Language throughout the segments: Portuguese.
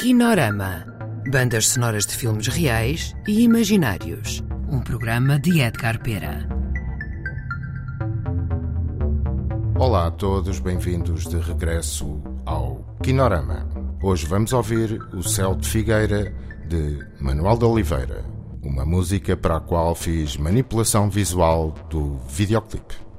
Kinorama. Bandas sonoras de filmes reais e imaginários. Um programa de Edgar Pera. Olá a todos, bem-vindos de regresso ao Kinorama. Hoje vamos ouvir O Céu de Figueira de Manuel de Oliveira, uma música para a qual fiz manipulação visual do videoclipe.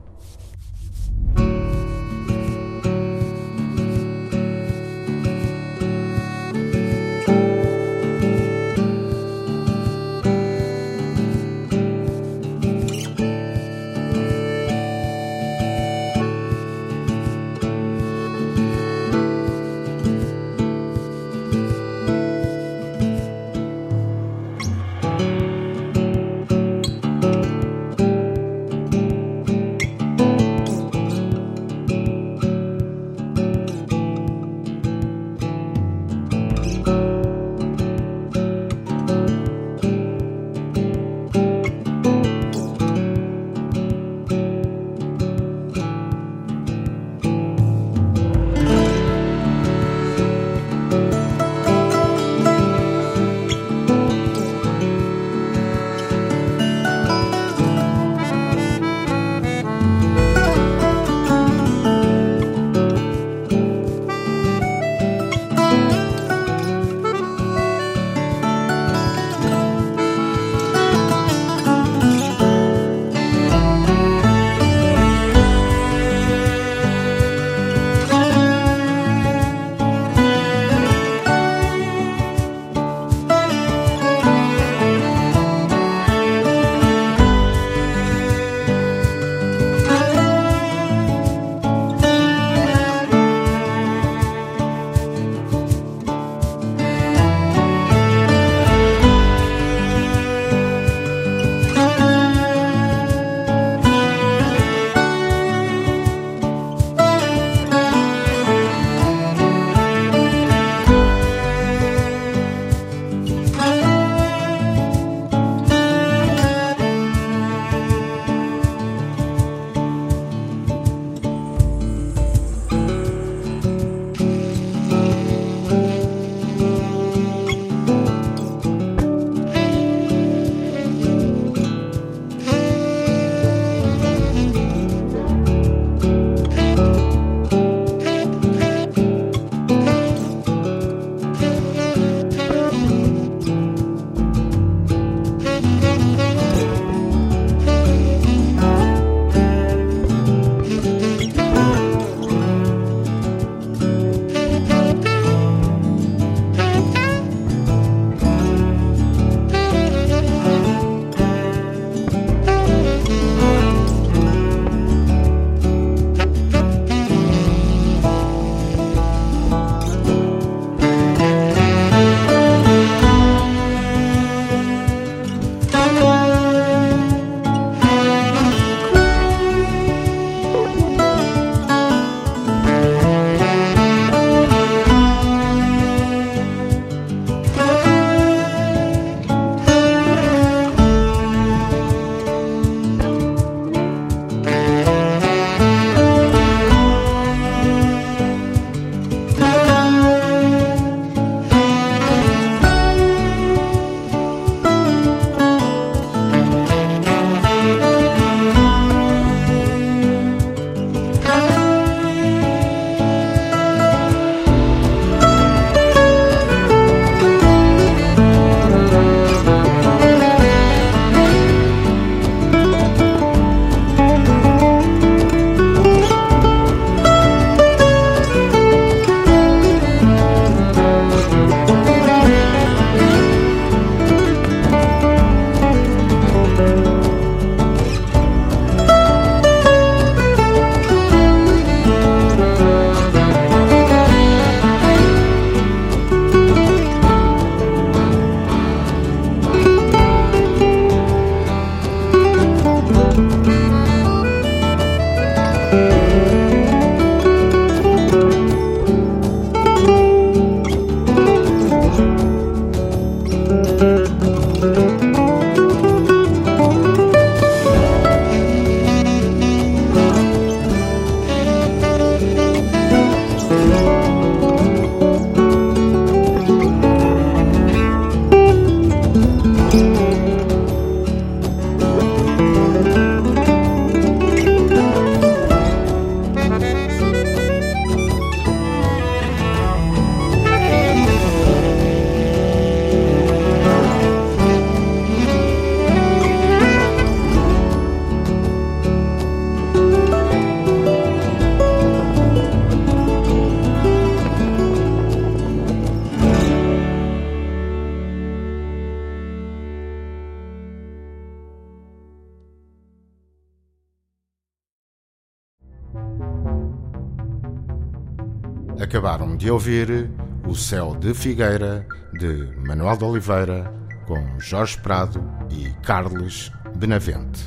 Acabaram de ouvir O Céu de Figueira, de Manuel de Oliveira, com Jorge Prado e Carlos Benavente.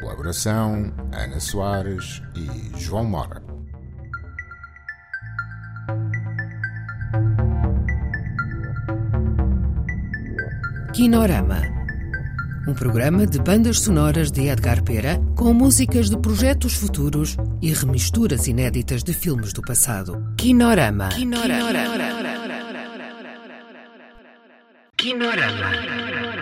Colaboração Ana Soares e João Mora. Kinorama. Um programa de bandas sonoras de Edgar Pera com músicas de projetos futuros e remisturas inéditas de filmes do passado. Kinorama. Kinorama. Kinorama. Kinorama.